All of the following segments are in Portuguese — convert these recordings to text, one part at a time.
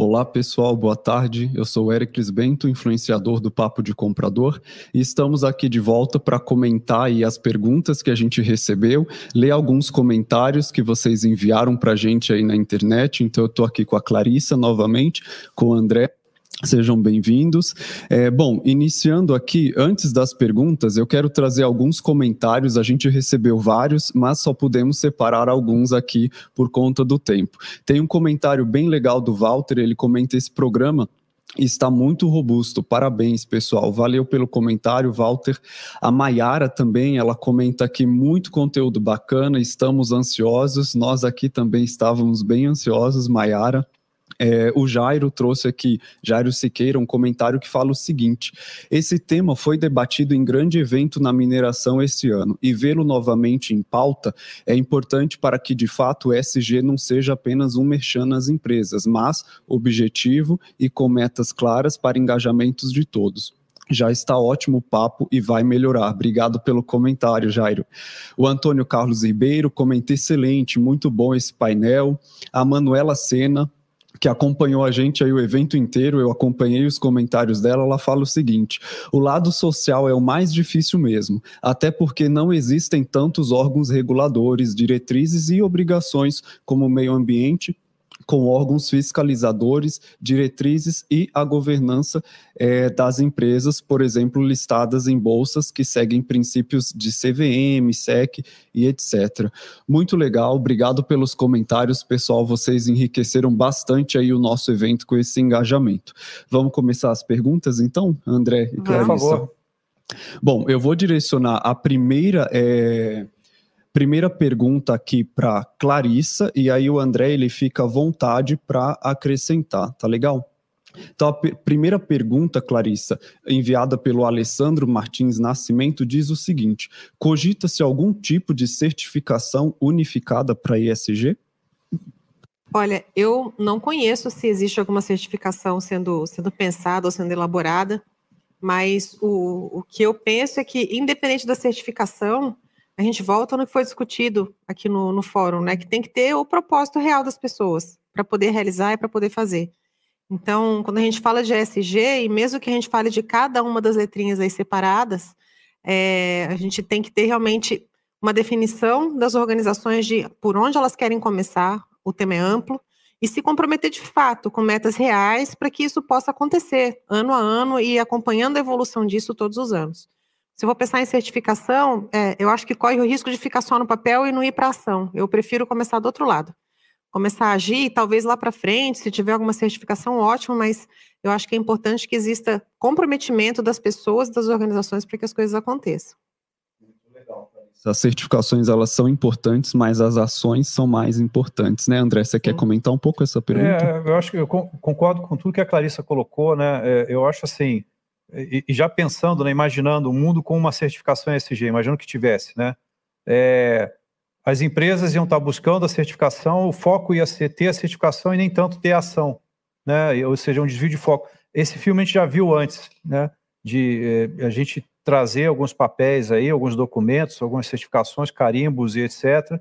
Olá pessoal, boa tarde. Eu sou Ericles Bento, influenciador do Papo de Comprador, e estamos aqui de volta para comentar aí as perguntas que a gente recebeu, ler alguns comentários que vocês enviaram para a gente aí na internet. Então eu estou aqui com a Clarissa novamente, com o André Sejam bem-vindos. É, bom, iniciando aqui, antes das perguntas, eu quero trazer alguns comentários. A gente recebeu vários, mas só pudemos separar alguns aqui por conta do tempo. Tem um comentário bem legal do Walter, ele comenta esse programa está muito robusto. Parabéns, pessoal. Valeu pelo comentário, Walter. A Maiara também, ela comenta aqui muito conteúdo bacana. Estamos ansiosos. Nós aqui também estávamos bem ansiosos, Maiara. É, o Jairo trouxe aqui, Jairo Siqueira, um comentário que fala o seguinte: esse tema foi debatido em grande evento na mineração esse ano e vê-lo novamente em pauta é importante para que de fato o SG não seja apenas um merchan nas empresas, mas objetivo e com metas claras para engajamentos de todos já está ótimo o papo e vai melhorar. Obrigado pelo comentário, Jairo. O Antônio Carlos Ribeiro comenta excelente, muito bom esse painel. A Manuela Sena que acompanhou a gente aí o evento inteiro, eu acompanhei os comentários dela, ela fala o seguinte: o lado social é o mais difícil mesmo, até porque não existem tantos órgãos reguladores, diretrizes e obrigações como o meio ambiente com órgãos fiscalizadores, diretrizes e a governança é, das empresas, por exemplo, listadas em bolsas que seguem princípios de CVM, SEC e etc. Muito legal, obrigado pelos comentários, pessoal. Vocês enriqueceram bastante aí o nosso evento com esse engajamento. Vamos começar as perguntas, então, André e Clarissa? Por favor. Bom, eu vou direcionar a primeira. É primeira pergunta aqui para Clarissa e aí o André ele fica à vontade para acrescentar, tá legal? Então, a primeira pergunta, Clarissa, enviada pelo Alessandro Martins Nascimento, diz o seguinte: cogita-se algum tipo de certificação unificada para ESG? Olha, eu não conheço se existe alguma certificação sendo, sendo pensada ou sendo elaborada, mas o, o que eu penso é que, independente da certificação, a gente volta no que foi discutido aqui no, no fórum, né? Que tem que ter o propósito real das pessoas para poder realizar e para poder fazer. Então, quando a gente fala de ESG, e mesmo que a gente fale de cada uma das letrinhas aí separadas, é, a gente tem que ter realmente uma definição das organizações de por onde elas querem começar, o tema é amplo, e se comprometer de fato com metas reais para que isso possa acontecer ano a ano e acompanhando a evolução disso todos os anos. Se eu vou pensar em certificação, é, eu acho que corre o risco de ficar só no papel e não ir para ação. Eu prefiro começar do outro lado. Começar a agir, talvez lá para frente, se tiver alguma certificação, ótimo, mas eu acho que é importante que exista comprometimento das pessoas, das organizações, para que as coisas aconteçam. As certificações elas são importantes, mas as ações são mais importantes, né, André? Você quer comentar um pouco essa pergunta? É, eu acho que eu concordo com tudo que a Clarissa colocou, né? É, eu acho assim, e, já pensando, né, imaginando um mundo com uma certificação ESG, imaginando que tivesse, né? É, as empresas iam estar buscando a certificação, o foco ia ser ter a certificação e nem tanto ter a ação, né? Ou seja, um desvio de foco. Esse filme a gente já viu antes, né? De é, a gente trazer alguns papéis aí, alguns documentos, algumas certificações, carimbos e etc.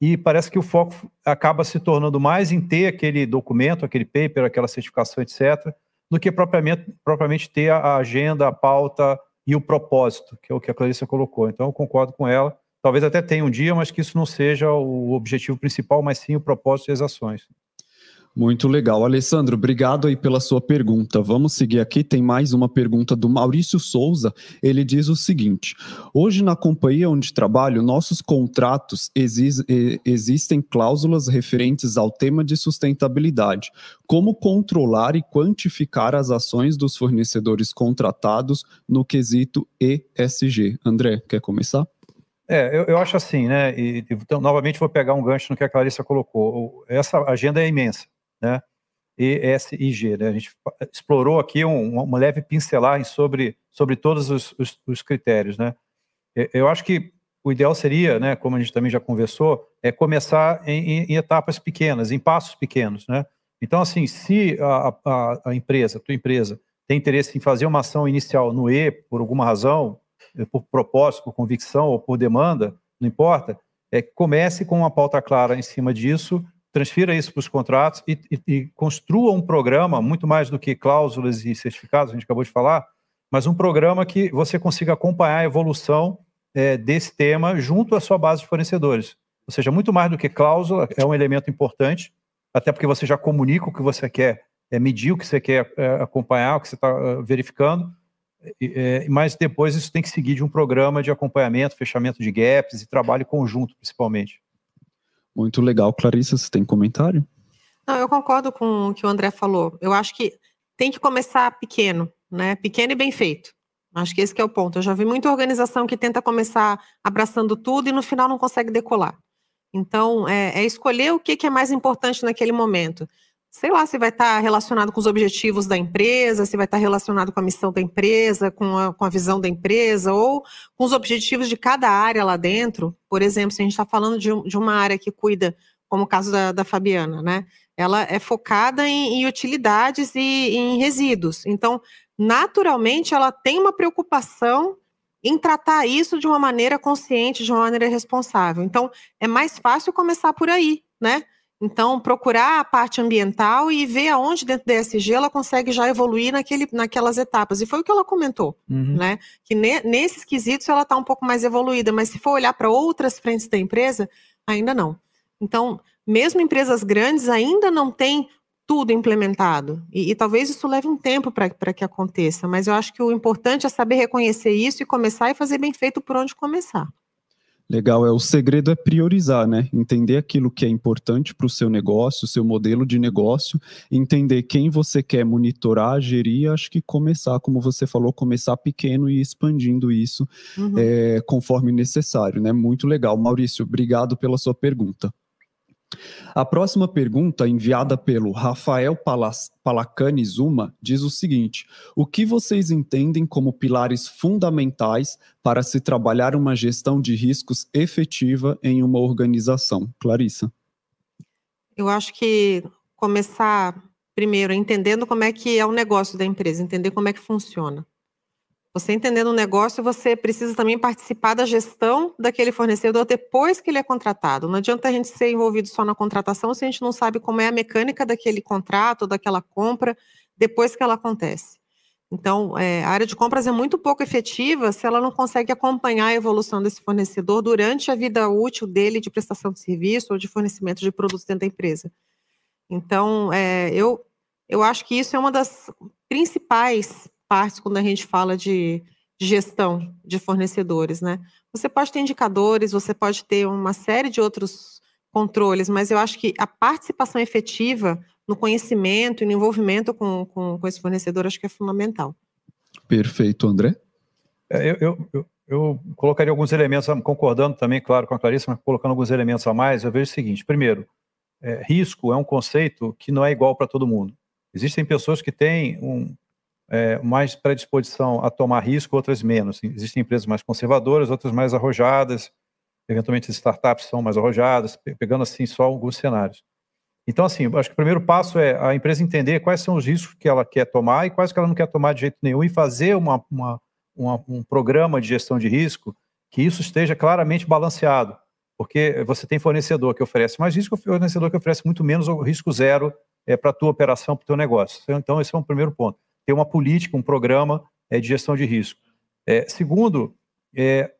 E parece que o foco acaba se tornando mais em ter aquele documento, aquele paper, aquela certificação, etc do que propriamente, propriamente ter a agenda, a pauta e o propósito, que é o que a Clarissa colocou. Então, eu concordo com ela. Talvez até tenha um dia, mas que isso não seja o objetivo principal, mas sim o propósito e as ações. Muito legal. Alessandro, obrigado aí pela sua pergunta. Vamos seguir aqui. Tem mais uma pergunta do Maurício Souza. Ele diz o seguinte: Hoje, na companhia onde trabalho, nossos contratos exis existem cláusulas referentes ao tema de sustentabilidade. Como controlar e quantificar as ações dos fornecedores contratados no quesito ESG? André, quer começar? É, eu, eu acho assim, né? E, então, novamente vou pegar um gancho no que a Clarissa colocou. Essa agenda é imensa né? ESIG. Né? A gente explorou aqui um, uma leve pincelagem sobre, sobre todos os, os, os, critérios. Né? Eu acho que o ideal seria, né, como a gente também já conversou, é começar em, em etapas pequenas, em passos pequenos. Né? Então, assim, se a, a, a empresa, a tua empresa, tem interesse em fazer uma ação inicial no E, por alguma razão, por propósito, por convicção ou por demanda, não importa, é, comece com uma pauta clara em cima disso, transfira isso para os contratos e, e, e, construa um programa, muito mais do que cláusulas e certificados, a gente acabou de falar, mas um programa que você consiga acompanhar a evolução é, desse tema junto à sua base de fornecedores. Ou seja, muito mais do que cláusula, é um elemento importante, até porque você já comunica o que você quer é, medir, o que você quer é, acompanhar, o que você está é, verificando, mas depois isso tem que seguir de um programa de acompanhamento, fechamento de gaps e trabalho conjunto, principalmente. Muito legal. Clarissa, você tem comentário? Não, eu concordo com o que o André falou. Eu acho que tem que começar pequeno, né? Pequeno e bem feito. Acho que esse que é o ponto. Eu já vi muita organização que tenta começar abraçando tudo e no final não consegue decolar. Então, é, é escolher o que, que é mais importante naquele momento sei lá, se vai estar relacionado com os objetivos da empresa, se vai estar relacionado com a missão da empresa, com a, com a visão da empresa, ou com os objetivos de cada área lá dentro. Por exemplo, se a gente está falando de, de, uma área que cuida, como o caso da, da Fabiana, né? Ela é focada em, em utilidades e em resíduos. Então, naturalmente, ela tem uma preocupação em tratar isso de uma maneira consciente, de uma maneira responsável. Então, é mais fácil começar por aí, né? Então, procurar a parte ambiental e ver aonde dentro da ESG ela consegue já evoluir naquele, naquelas etapas. E foi o que ela comentou, uhum. né? Que ne, nesses quesitos ela está um pouco mais evoluída, mas se for olhar para outras frentes da empresa, ainda não. Então, mesmo empresas grandes ainda não têm tudo implementado. E, e talvez isso leve um tempo para que aconteça, mas eu acho que o importante é saber reconhecer isso e começar e fazer bem feito por onde começar. Legal, é o segredo é priorizar, né? Entender aquilo que é importante para o seu negócio, seu modelo de negócio, entender quem você quer monitorar, gerir, acho que começar, como você falou, começar pequeno e expandindo isso uhum. é, conforme necessário, né? Muito legal. Maurício, obrigado pela sua pergunta. A próxima pergunta, enviada pelo Rafael Palacani Zuma, diz o seguinte: O que vocês entendem como pilares fundamentais para se trabalhar uma gestão de riscos efetiva em uma organização? Clarissa. Eu acho que começar primeiro entendendo como é que é o negócio da empresa, entender como é que funciona. Você entendendo o negócio, você precisa também participar da gestão daquele fornecedor depois que ele é contratado. Não adianta a gente ser envolvido só na contratação se a gente não sabe como é a mecânica daquele contrato, daquela compra, depois que ela acontece. Então, é, a área de compras é muito pouco efetiva se ela não consegue acompanhar a evolução desse fornecedor durante a vida útil dele de prestação de serviço ou de fornecimento de produtos dentro da empresa. Então, é, eu, eu acho que isso é uma das principais partes quando a gente fala de, gestão de fornecedores, né? Você pode ter indicadores, você pode ter uma série de outros controles, mas eu acho que a participação efetiva no conhecimento e no envolvimento com, com, com esse fornecedor acho que é fundamental. Perfeito, André. É, eu, eu, eu, eu, colocaria alguns elementos, concordando também, claro, com a Clarissa, mas colocando alguns elementos a mais, eu vejo o seguinte, primeiro, é, risco é um conceito que não é igual para todo mundo. Existem pessoas que têm um, é, mais predisposição a tomar risco, outras menos. Existem empresas mais conservadoras, outras mais arrojadas, eventualmente as startups são mais arrojadas, pegando assim só alguns cenários. Então, assim, acho que o primeiro passo é a empresa entender quais são os riscos que ela quer tomar e quais que ela não quer tomar de jeito nenhum e fazer uma, uma, uma, um programa de gestão de risco que isso esteja claramente balanceado. Porque você tem fornecedor que oferece mais risco, fornecedor que oferece muito menos ou risco zero é, para a tua operação, para o teu negócio. Então, esse é um primeiro ponto ter uma política, um programa é, de gestão de risco. É, segundo, é,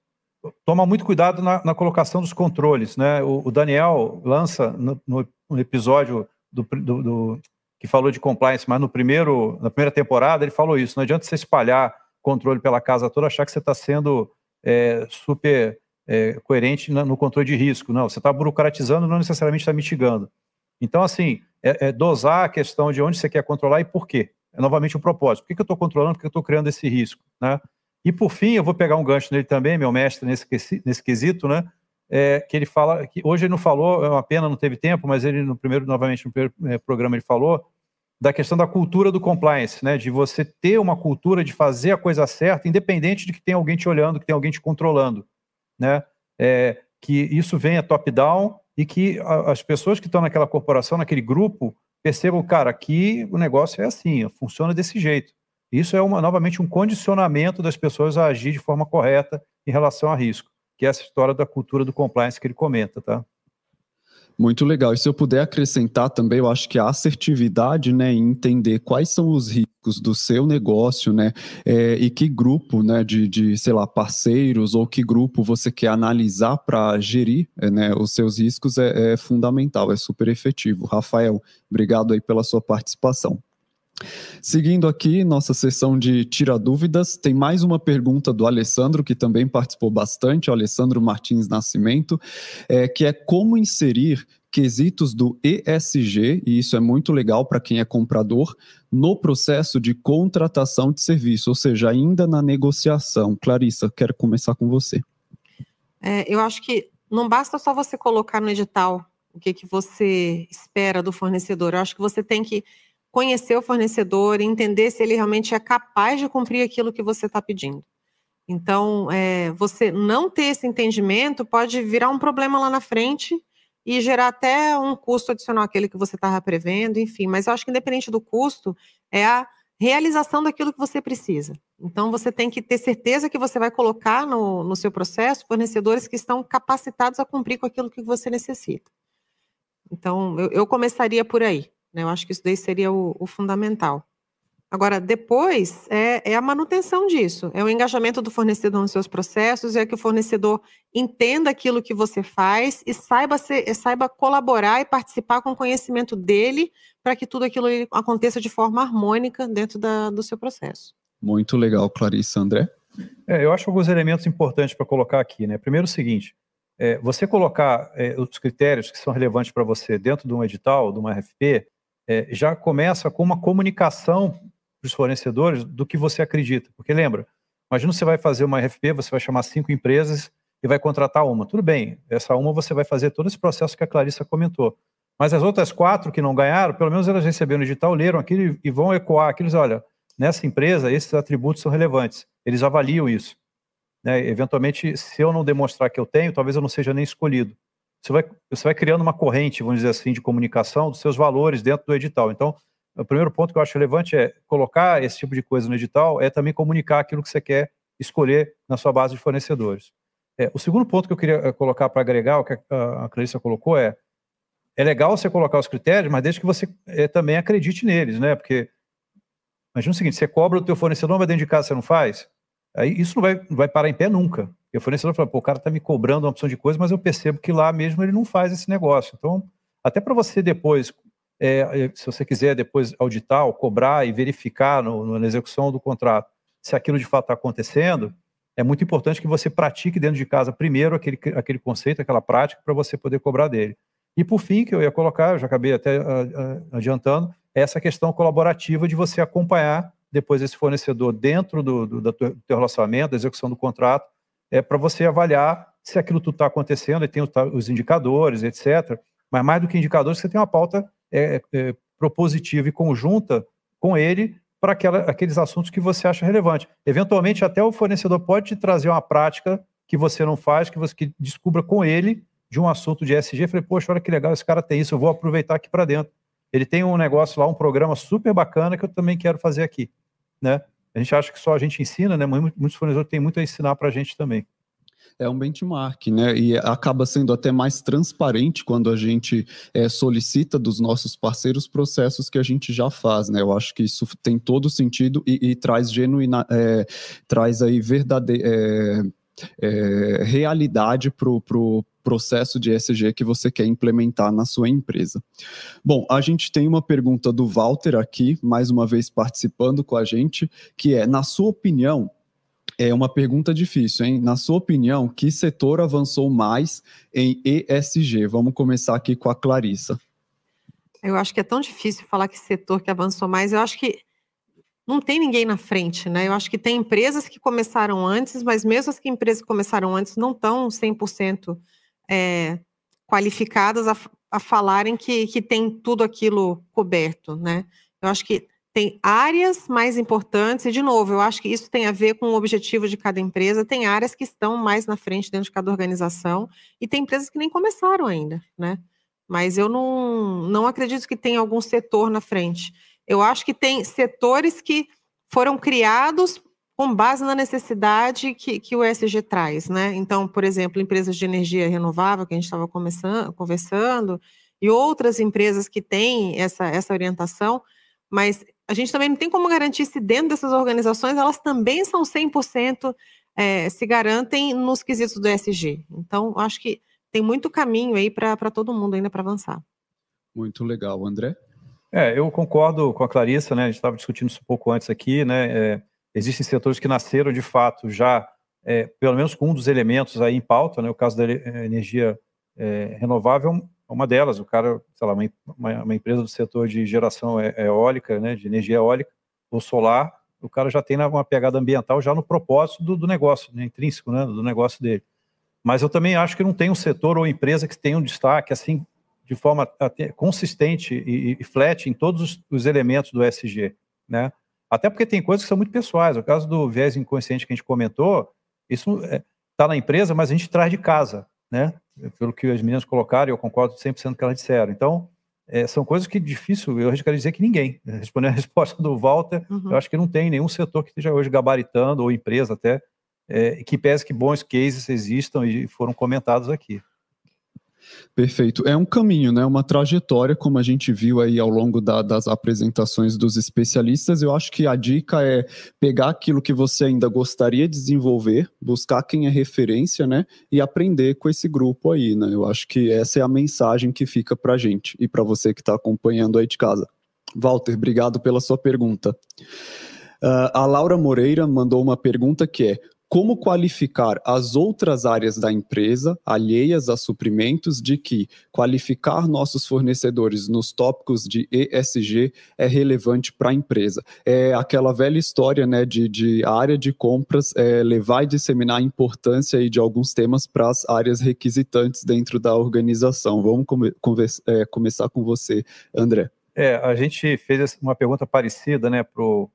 toma muito cuidado na, na, colocação dos controles. Né? O, o Daniel lança no, no, episódio do, do, do, que falou de compliance, mas no primeiro, na primeira temporada ele falou isso. Não adianta você espalhar controle pela casa toda, achar que você está sendo é, super é, coerente no controle de risco. Não, você está burocratizando, não necessariamente está mitigando. Então, assim, é, é, dosar a questão de onde você quer controlar e por quê. É novamente o propósito. Por que, que eu estou controlando? Por que eu estou criando esse risco? Né? E por fim, eu vou pegar um gancho nele também, meu mestre nesse, nesse quesito, né? É, que ele fala, que hoje ele não falou, é uma pena, não teve tempo, mas ele no primeiro, novamente, no primeiro é, programa ele falou da questão da cultura do compliance, né? De você ter uma cultura de fazer a coisa certa, independente de que tem alguém te olhando, que tem alguém te controlando, né? É, que isso venha top-down e que as pessoas que estão naquela corporação, naquele grupo, percebam, cara, aqui o negócio é assim, funciona desse jeito. Isso é uma, novamente um condicionamento das pessoas a agir de forma correta em relação a risco, que é essa história da cultura do compliance que ele comenta, tá? Muito legal. E se eu puder acrescentar também, eu acho que a assertividade, né, em entender quais são os riscos do seu negócio, né, é, e que grupo, né, de, de, sei lá, parceiros ou que grupo você quer analisar para gerir, é, né, os seus riscos é, é fundamental, é super efetivo. Rafael, obrigado aí pela sua participação. Seguindo aqui nossa sessão de tira dúvidas, tem mais uma pergunta do Alessandro, que também participou bastante, o Alessandro Martins Nascimento, é, que é como inserir quesitos do ESG, e isso é muito legal para quem é comprador, no processo de contratação de serviço, ou seja, ainda na negociação. Clarissa, quero começar com você. É, eu acho que não basta só você colocar no edital o que, que você espera do fornecedor, eu acho que você tem que conhecer o fornecedor, entender se ele realmente é capaz de cumprir aquilo que você está pedindo. Então, é, você não ter esse entendimento pode virar um problema lá na frente e gerar até um custo adicional àquele que você estava prevendo, enfim. Mas eu acho que independente do custo, é a realização daquilo que você precisa. Então, você tem que ter certeza que você vai colocar no, no seu processo fornecedores que estão capacitados a cumprir com aquilo que você necessita. Então, eu, eu começaria por aí. Né? Eu acho que isso daí seria o, o fundamental. Agora, depois é, é, a manutenção disso, é o engajamento do fornecedor nos seus processos, é que o fornecedor entenda aquilo que você faz e saiba, ser, saiba colaborar e participar com o conhecimento dele para que tudo aquilo aconteça de forma harmônica dentro da, do seu processo. Muito legal, Clarice. André? É, eu acho alguns elementos importantes para colocar aqui. Né? Primeiro, o seguinte: é, você colocar é, os critérios que são relevantes para você dentro de um edital, de uma RFP, é, já começa com uma comunicação para os fornecedores do que você acredita. Porque lembra, imagina você vai fazer uma RFP, você vai chamar cinco empresas e vai contratar uma. Tudo bem, essa uma você vai fazer todo esse processo que a Clarissa comentou. Mas as outras quatro que não ganharam, pelo menos elas receberam o digital, leram aquilo e vão ecoar aquilo. Olha, nessa empresa esses atributos são relevantes. Eles avaliam isso. Né? Eventualmente, se eu não demonstrar que eu tenho, talvez eu não seja nem escolhido você vai, você vai criando uma corrente, vamos dizer assim, de comunicação dos seus valores dentro do edital. Então, o primeiro ponto que eu acho relevante é colocar esse tipo de coisa no edital, é também comunicar aquilo que você quer escolher na sua base de fornecedores. É, o segundo ponto que eu queria eh, colocar para agregar, o que a, a Clarissa colocou, é é legal você colocar os critérios, mas desde que você é, também acredite neles, né? Porque imagina o seguinte, você cobra o teu fornecedor, mas dentro de casa você não faz, aí isso não vai, não vai parar em pé nunca. E o fornecedor fala, pô, o cara está me cobrando uma opção de coisa, mas eu percebo que lá mesmo ele não faz esse negócio. Então, até para você depois, é, é, se você quiser depois auditar ou cobrar e verificar no, na execução do contrato se aquilo de fato está acontecendo, é muito importante que você pratique dentro de casa primeiro aquele, aquele conceito, aquela prática, para você poder cobrar dele. E por fim, que eu ia colocar, eu já acabei até adiantando, é essa questão colaborativa de você acompanhar depois esse fornecedor dentro do, do, do teu relacionamento, da execução do contrato, é para você avaliar se aquilo tudo está acontecendo, e tem os indicadores, etc. Mas mais do que indicadores, você tem uma pauta é, é, propositiva e conjunta com ele para aqueles assuntos que você acha relevante. Eventualmente, até o fornecedor pode te trazer uma prática que você não faz, que você que descubra com ele de um assunto de SG. Falei, poxa, olha que legal, esse cara tem isso, eu vou aproveitar aqui para dentro. Ele tem um negócio lá, um programa super bacana que eu também quero fazer aqui, né? A gente acha que só a gente ensina, né? Muitos fornecedores têm muito a ensinar para a gente também. É um benchmark, né? E acaba sendo até mais transparente quando a gente é, solicita dos nossos parceiros processos que a gente já faz, né? Eu acho que isso tem todo sentido e, e traz genuína, é, traz aí verdadeiro. É, é, realidade para o pro processo de ESG que você quer implementar na sua empresa. Bom, a gente tem uma pergunta do Walter aqui, mais uma vez participando com a gente, que é, na sua opinião, é uma pergunta difícil, hein? Na sua opinião, que setor avançou mais em ESG? Vamos começar aqui com a Clarissa. Eu acho que é tão difícil falar que setor que avançou mais. Eu acho que não tem ninguém na frente, né? Eu acho que tem empresas que começaram antes, mas mesmo as que empresas que começaram antes não estão 100% é, qualificadas a, a falarem que, que tem tudo aquilo coberto, né? Eu acho que tem áreas mais importantes, e de novo, eu acho que isso tem a ver com o objetivo de cada empresa, tem áreas que estão mais na frente dentro de cada organização, e tem empresas que nem começaram ainda, né? Mas eu não, não acredito que tenha algum setor na frente. Eu acho que tem setores que foram criados com base na necessidade que, que o ESG traz, né? Então, por exemplo, empresas de energia renovável, que a gente estava conversando, e outras empresas que têm essa, essa orientação, mas a gente também não tem como garantir se dentro dessas organizações elas também são 100% é, se garantem nos quesitos do ESG. Então, acho que tem muito caminho aí para todo mundo ainda para avançar. Muito legal, André. É, eu concordo com a Clarissa, né? A gente estava discutindo isso um pouco antes aqui, né? É, existem setores que nasceram de fato já, é, pelo menos com um dos elementos aí em pauta, né? O caso da energia é, renovável é uma delas. O cara, sei lá, uma, uma, empresa do setor de geração é, eólica, né? De energia eólica ou solar, o cara já tem uma pegada ambiental já no propósito do, do negócio, né? intrínseco, né? Do negócio dele. Mas eu também acho que não tem um setor ou empresa que tenha um destaque assim de forma consistente e, e flat em todos os, os, elementos do SG, né? Até porque tem coisas que são muito pessoais. O caso do viés inconsciente que a gente comentou, isso está é, na empresa, mas a gente traz de casa, né? Pelo que as meninas colocaram, eu concordo 100% com o que elas disseram. Então, é, são coisas que difícil, eu quero dizer que ninguém. Respondendo a resposta do Walter, uhum. eu acho que não tem nenhum setor que esteja hoje gabaritando, ou empresa até, é, que pese que bons cases existam e foram comentados aqui. Perfeito. É um caminho, né? Uma trajetória, como a gente viu aí ao longo da, das apresentações dos especialistas. Eu acho que a dica é pegar aquilo que você ainda gostaria de desenvolver, buscar quem é referência, né? E aprender com esse grupo aí, né? Eu acho que essa é a mensagem que fica para gente e para você que está acompanhando aí de casa. Walter, obrigado pela sua pergunta. Uh, a Laura Moreira mandou uma pergunta que é: como qualificar as outras áreas da empresa, alheias a suprimentos, de que qualificar nossos fornecedores nos tópicos de ESG é relevante para a empresa. É aquela velha história né, de, de área de compras é, levar e disseminar a importância de alguns temas para as áreas requisitantes dentro da organização. Vamos come, é, começar com você, André. É, a gente fez uma pergunta parecida né, para o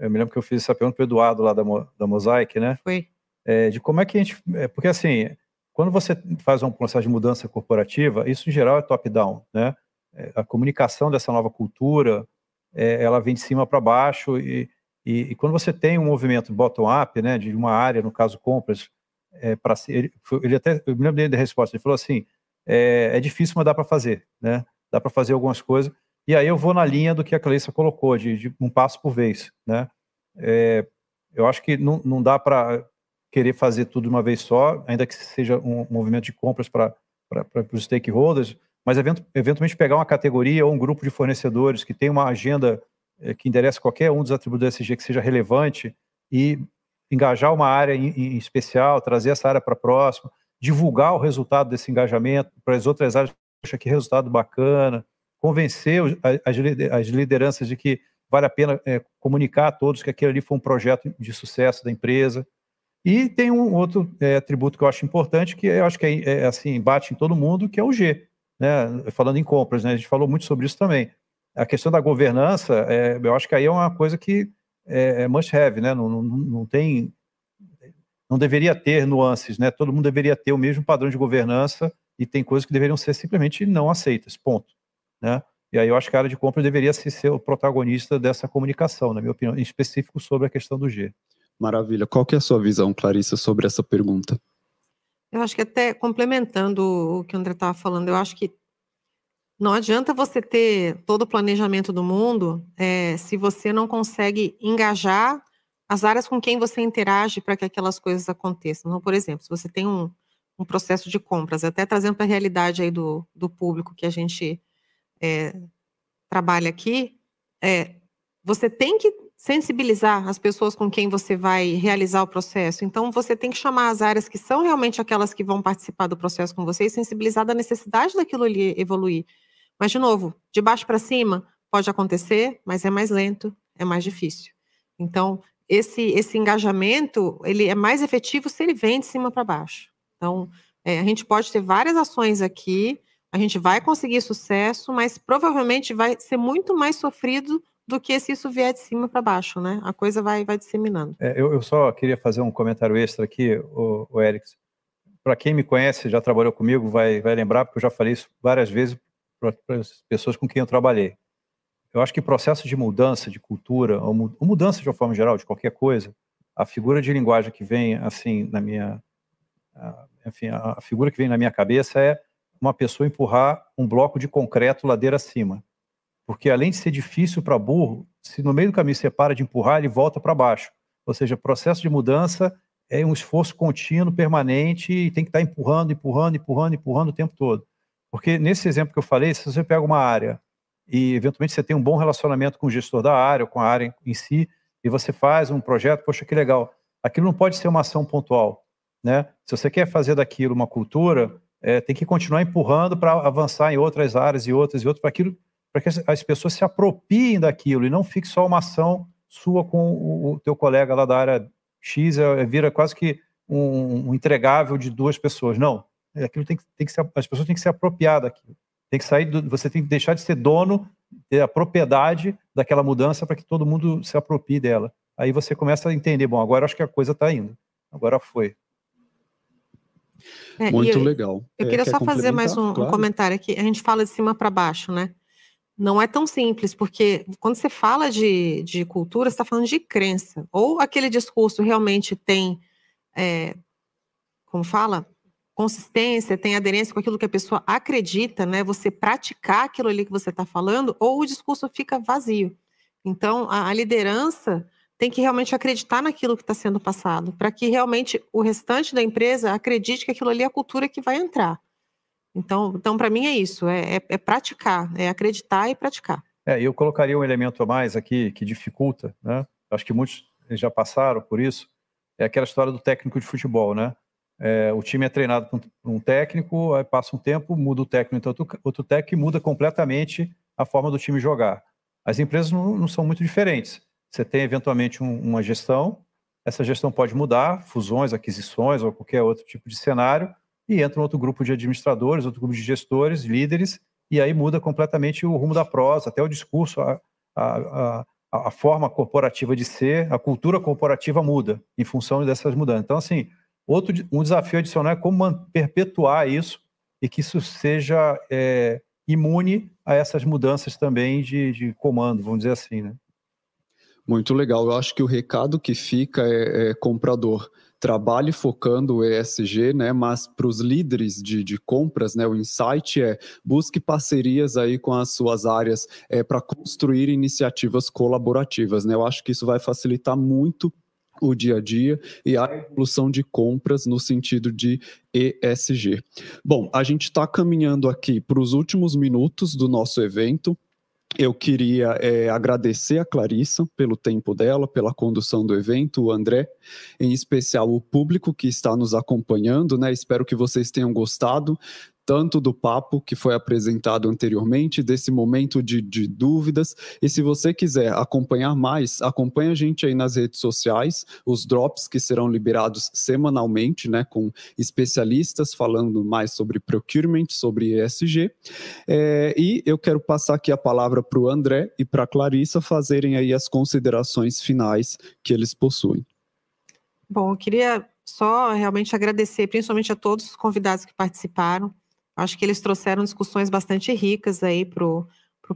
eu me lembro que eu fiz essa pergunta para o Eduardo lá da, da Mosaic, né? Foi. É, de como é que a gente. É, porque assim, quando você faz um processo de mudança corporativa, isso em geral é top-down, né? É, a comunicação dessa nova cultura, é, ela vem de cima para baixo e, e, e, quando você tem um movimento bottom-up, né, de uma área, no caso compras, é, para ele, ele até, eu me lembro dele da resposta, ele falou assim, é, é difícil, mas dá para fazer, né? Dá para fazer algumas coisas. E aí eu vou na linha do que a Cleissa colocou, de, de um passo por vez, né? É, eu acho que não, não dá para querer fazer tudo de uma vez só, ainda que seja um movimento de compras para os stakeholders, mas eventualmente pegar uma categoria ou um grupo de fornecedores que tem uma agenda é, que endereça qualquer um dos atributos do SG que seja relevante e engajar uma área em, em especial, trazer essa área para próxima, divulgar o resultado desse engajamento para as outras áreas, poxa, que resultado bacana, convencer as lideranças de que vale a pena é, comunicar a todos que aquele ali foi um projeto de sucesso da empresa. E tem um outro é, atributo que eu acho importante, que eu acho que é, é, assim, bate em todo mundo, que é o G. Né? Falando em compras, né? a gente falou muito sobre isso também. A questão da governança, é, eu acho que aí é uma coisa que é, é must have, né? Não, não, não, tem. Não deveria ter nuances, né? Todo mundo deveria ter o mesmo padrão de governança e tem coisas que deveriam ser simplesmente não aceitas, ponto. Né? E aí eu acho que a área de compra deveria ser o protagonista dessa comunicação, na minha opinião, em específico sobre a questão do G. Maravilha. Qual que é a sua visão, Clarissa, sobre essa pergunta? Eu acho que até complementando o que o André estava falando, eu acho que não adianta você ter todo o planejamento do mundo é, se você não consegue engajar as áreas com quem você interage para que aquelas coisas aconteçam. Então, por exemplo, se você tem um, um processo de compras, até trazendo para a realidade aí do, do público que a gente é, trabalha aqui, é, você tem que sensibilizar as pessoas com quem você vai realizar o processo. Então, você tem que chamar as áreas que são realmente aquelas que vão participar do processo com você e sensibilizar da necessidade daquilo ali evoluir. Mas, de novo, de baixo para cima pode acontecer, mas é mais lento, é mais difícil. Então, esse, esse engajamento ele é mais efetivo se ele vem de cima para baixo. Então, é, a gente pode ter várias ações aqui, a gente vai conseguir sucesso, mas provavelmente vai ser muito mais sofrido do que se isso vier de cima para baixo, né? A coisa vai, vai disseminando. É, eu, eu, só queria fazer um comentário extra aqui, o, o. Para quem me conhece, já trabalhou comigo, vai, vai lembrar, porque eu já falei isso várias vezes para as pessoas com quem eu trabalhei. Eu acho que processo de mudança de cultura, ou mudança de uma forma geral, de qualquer coisa, a figura de linguagem que vem, assim, na minha. Enfim, a figura que vem na minha cabeça é uma pessoa empurrar um bloco de concreto ladeira acima porque além de ser difícil para burro, se no meio do caminho você para de empurrar, ele volta para baixo. Ou seja, processo de mudança é um esforço contínuo, permanente, e tem que estar empurrando, empurrando, empurrando, empurrando o tempo todo. Porque nesse exemplo que eu falei, se você pega uma área e eventualmente você tem um bom relacionamento com o gestor da área, ou com a área em si, e você faz um projeto, poxa, que legal. Aquilo não pode ser uma ação pontual. Né? Se você quer fazer daquilo uma cultura, é, tem que continuar empurrando para avançar em outras áreas e outras e outras, para aquilo para que as pessoas se apropriem daquilo e não fique só uma ação sua com o teu colega lá da área X, é, vira quase que um, um entregável de duas pessoas. Não, aquilo tem que, tem que as pessoas têm que se apropriar daquilo. Tem que sair, do, você tem que deixar de ser dono, ter a propriedade daquela mudança para que todo mundo se aproprie dela. Aí você começa a entender, bom, agora acho que a coisa está indo, agora foi. É, Muito eu, legal. Eu é, queria só fazer mais um, claro. um comentário aqui. A gente fala de cima para baixo, né? não é tão simples, porque quando você fala de, de cultura, você está falando de crença. Ou aquele discurso realmente tem, é, como fala, consistência, tem aderência com aquilo que a pessoa acredita, né? Você praticar aquilo ali que você está falando, ou o discurso fica vazio. Então, a, a liderança tem que realmente acreditar naquilo que está sendo passado, para que realmente o restante da empresa acredite que aquilo ali é a cultura que vai entrar. Então, então para mim é isso, é, é, é, praticar, é acreditar e praticar. É, eu colocaria um elemento a mais aqui que dificulta, né? Acho que muitos já passaram por isso. É aquela história do técnico de futebol, né? É, o time é treinado por um técnico, aí passa um tempo, muda o técnico, então outro, outro técnico e muda completamente a forma do time jogar. As empresas não, não são muito diferentes. Você tem eventualmente um, uma gestão, essa gestão pode mudar, fusões, aquisições ou qualquer outro tipo de cenário, e entra um outro grupo de administradores, outro grupo de gestores, líderes, e aí muda completamente o rumo da prosa, até o discurso, a, a, a, a forma corporativa de ser, a cultura corporativa muda em função dessas mudanças. Então, assim, outro um desafio adicional é como perpetuar isso e que isso seja é, imune a essas mudanças também de, de comando, vamos dizer assim, né? Muito legal. Eu acho que o recado que fica é, é comprador trabalhe focando o ESG, né? Mas para os líderes de, de compras, né? O insight é busque parcerias aí com as suas áreas é, para construir iniciativas colaborativas, né? Eu acho que isso vai facilitar muito o dia a dia e a evolução de compras no sentido de ESG. Bom, a gente está caminhando aqui para os últimos minutos do nosso evento. Eu queria é, agradecer a Clarissa pelo tempo dela, pela condução do evento, o André, em especial o público que está nos acompanhando, né? Espero que vocês tenham gostado tanto do papo que foi apresentado anteriormente, desse momento de, de, dúvidas. E se você quiser acompanhar mais, acompanhe a gente aí nas redes sociais, os drops que serão liberados semanalmente, né, com especialistas falando mais sobre procurement, sobre ESG. É, e eu quero passar aqui a palavra para o André e para a Clarissa fazerem aí as considerações finais que eles possuem. Bom, eu queria só realmente agradecer, principalmente a todos os convidados que participaram. Acho que eles trouxeram discussões bastante ricas aí para o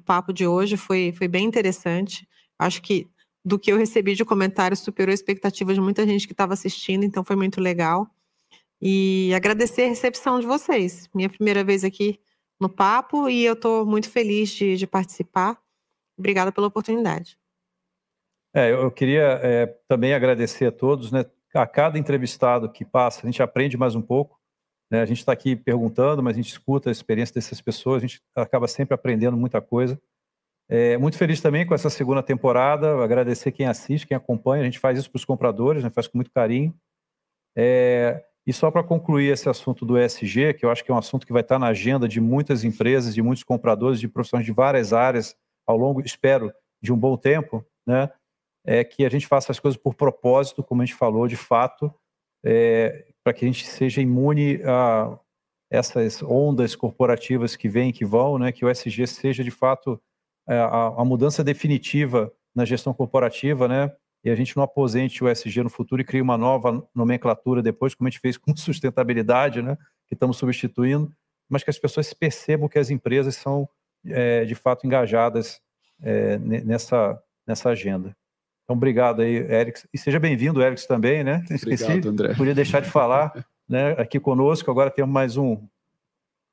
papo de hoje, foi, foi bem interessante. Acho que do que eu recebi de comentários superou a expectativa de muita gente que estava assistindo, então foi muito legal. E agradecer a recepção de vocês. Minha primeira vez aqui no papo e eu estou muito feliz de, de participar. Obrigada pela oportunidade. É, eu queria é, também agradecer a todos, né? A cada entrevistado que passa, a gente aprende mais um pouco. Né? A gente está aqui perguntando, mas a gente escuta a experiência dessas pessoas, a gente acaba sempre aprendendo muita coisa. É, muito feliz também com essa segunda temporada, agradecer quem assiste, quem acompanha. A gente faz isso para os compradores, né? faz com muito carinho. É, e só para concluir esse assunto do ESG, que eu acho que é um assunto que vai estar na agenda de muitas empresas, de muitos compradores, de profissionais de várias áreas ao longo, espero, de um bom tempo, né? É que a gente faça as coisas por propósito, como a gente falou, de fato, é, para que a gente seja imune a essas ondas corporativas que vêm e que vão, né? Que o ESG seja de fato é, a, a mudança definitiva na gestão corporativa, né? e a gente não aposente o SG no futuro e crie uma nova nomenclatura depois, como a gente fez com sustentabilidade, né, que estamos substituindo, mas que as pessoas percebam que as empresas são, é, de fato, engajadas é, nessa, nessa agenda. Então, obrigado aí, Eric. E seja bem-vindo, Eric, também, né? Esqueci, obrigado, André. Podia deixar de falar né, aqui conosco. Agora temos mais um,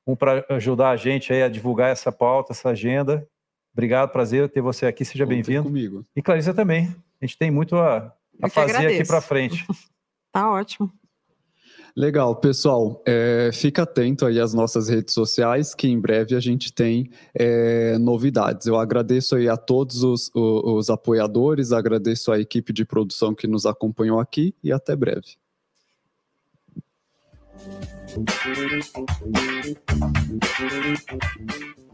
um para ajudar a gente aí a divulgar essa pauta, essa agenda. Obrigado, prazer ter você aqui. Seja bem-vindo. comigo. E Clarissa também a gente tem muito a, a fazer agradeço. aqui para frente. tá ótimo. Legal, pessoal. É, fica atento aí às nossas redes sociais, que em breve a gente tem é, novidades. Eu agradeço aí a todos os, os, os apoiadores, agradeço a equipe de produção que nos acompanhou aqui e até breve. Thank you.